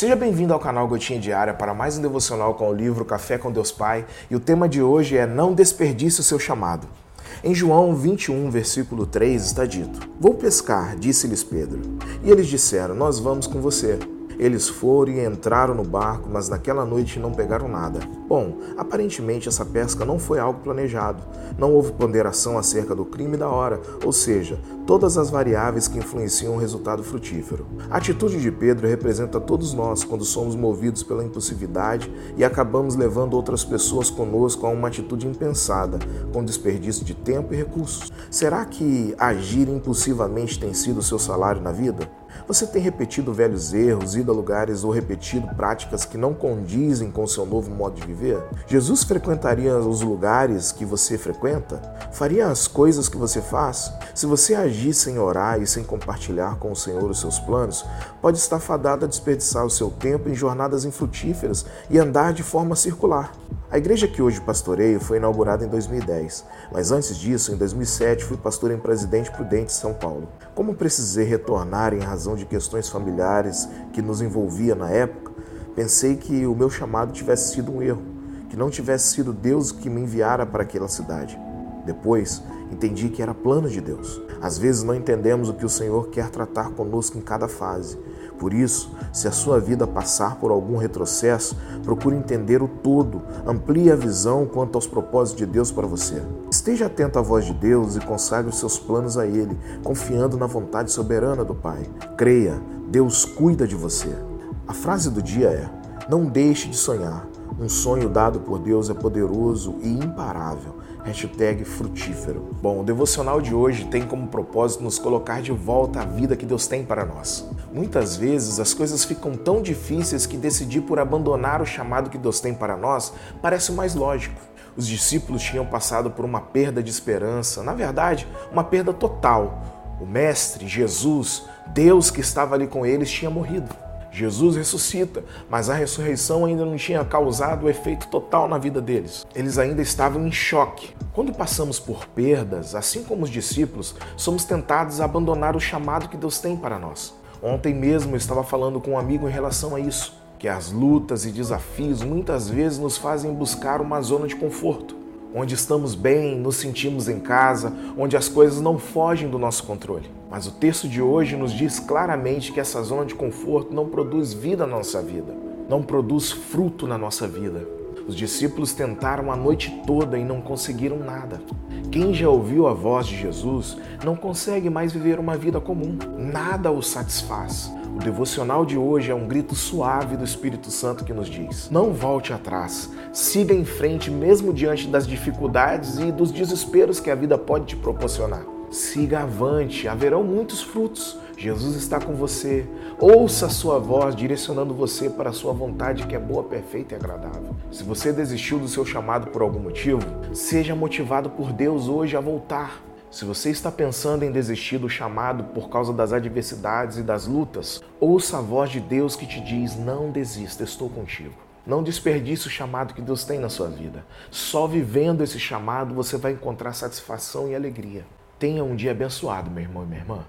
Seja bem-vindo ao canal Gotinha Diária para mais um devocional com o livro Café com Deus Pai e o tema de hoje é Não desperdice o seu chamado. Em João 21, versículo 3 está dito: Vou pescar, disse-lhes Pedro. E eles disseram: Nós vamos com você. Eles foram e entraram no barco, mas naquela noite não pegaram nada. Bom, aparentemente essa pesca não foi algo planejado. Não houve ponderação acerca do crime da hora, ou seja, todas as variáveis que influenciam o resultado frutífero. A atitude de Pedro representa todos nós quando somos movidos pela impulsividade e acabamos levando outras pessoas conosco a uma atitude impensada, com desperdício de tempo e recursos. Será que agir impulsivamente tem sido o seu salário na vida? Você tem repetido velhos erros, ido lugares ou repetido práticas que não condizem com seu novo modo de viver? Jesus frequentaria os lugares que você frequenta? Faria as coisas que você faz? Se você agir sem orar e sem compartilhar com o Senhor os seus planos, pode estar fadado a desperdiçar o seu tempo em jornadas infrutíferas e andar de forma circular. A igreja que hoje pastoreio foi inaugurada em 2010, mas antes disso, em 2007, fui pastor em Presidente Prudente, São Paulo. Como precisei retornar em razão de questões familiares que nos envolvia na época, pensei que o meu chamado tivesse sido um erro, que não tivesse sido Deus que me enviara para aquela cidade. Depois, entendi que era plano de Deus. Às vezes não entendemos o que o Senhor quer tratar conosco em cada fase por isso, se a sua vida passar por algum retrocesso, procure entender o todo, amplie a visão quanto aos propósitos de Deus para você. Esteja atento à voz de Deus e consagre os seus planos a Ele, confiando na vontade soberana do Pai. Creia, Deus cuida de você. A frase do dia é: Não deixe de sonhar. Um sonho dado por Deus é poderoso e imparável. Hashtag frutífero. Bom, o devocional de hoje tem como propósito nos colocar de volta à vida que Deus tem para nós. Muitas vezes as coisas ficam tão difíceis que decidir por abandonar o chamado que Deus tem para nós parece o mais lógico. Os discípulos tinham passado por uma perda de esperança, na verdade, uma perda total. O Mestre, Jesus, Deus que estava ali com eles, tinha morrido. Jesus ressuscita, mas a ressurreição ainda não tinha causado o efeito total na vida deles. Eles ainda estavam em choque. Quando passamos por perdas, assim como os discípulos, somos tentados a abandonar o chamado que Deus tem para nós. Ontem mesmo eu estava falando com um amigo em relação a isso, que as lutas e desafios muitas vezes nos fazem buscar uma zona de conforto onde estamos bem, nos sentimos em casa, onde as coisas não fogem do nosso controle. Mas o texto de hoje nos diz claramente que essa zona de conforto não produz vida na nossa vida, não produz fruto na nossa vida. Os discípulos tentaram a noite toda e não conseguiram nada. Quem já ouviu a voz de Jesus não consegue mais viver uma vida comum. Nada o satisfaz. O devocional de hoje é um grito suave do Espírito Santo que nos diz: não volte atrás, siga em frente mesmo diante das dificuldades e dos desesperos que a vida pode te proporcionar. Siga avante, haverão muitos frutos. Jesus está com você. Ouça a sua voz direcionando você para a sua vontade que é boa, perfeita e agradável. Se você desistiu do seu chamado por algum motivo, seja motivado por Deus hoje a voltar. Se você está pensando em desistir do chamado por causa das adversidades e das lutas, ouça a voz de Deus que te diz: não desista, estou contigo. Não desperdice o chamado que Deus tem na sua vida. Só vivendo esse chamado você vai encontrar satisfação e alegria. Tenha um dia abençoado, meu irmão e minha irmã.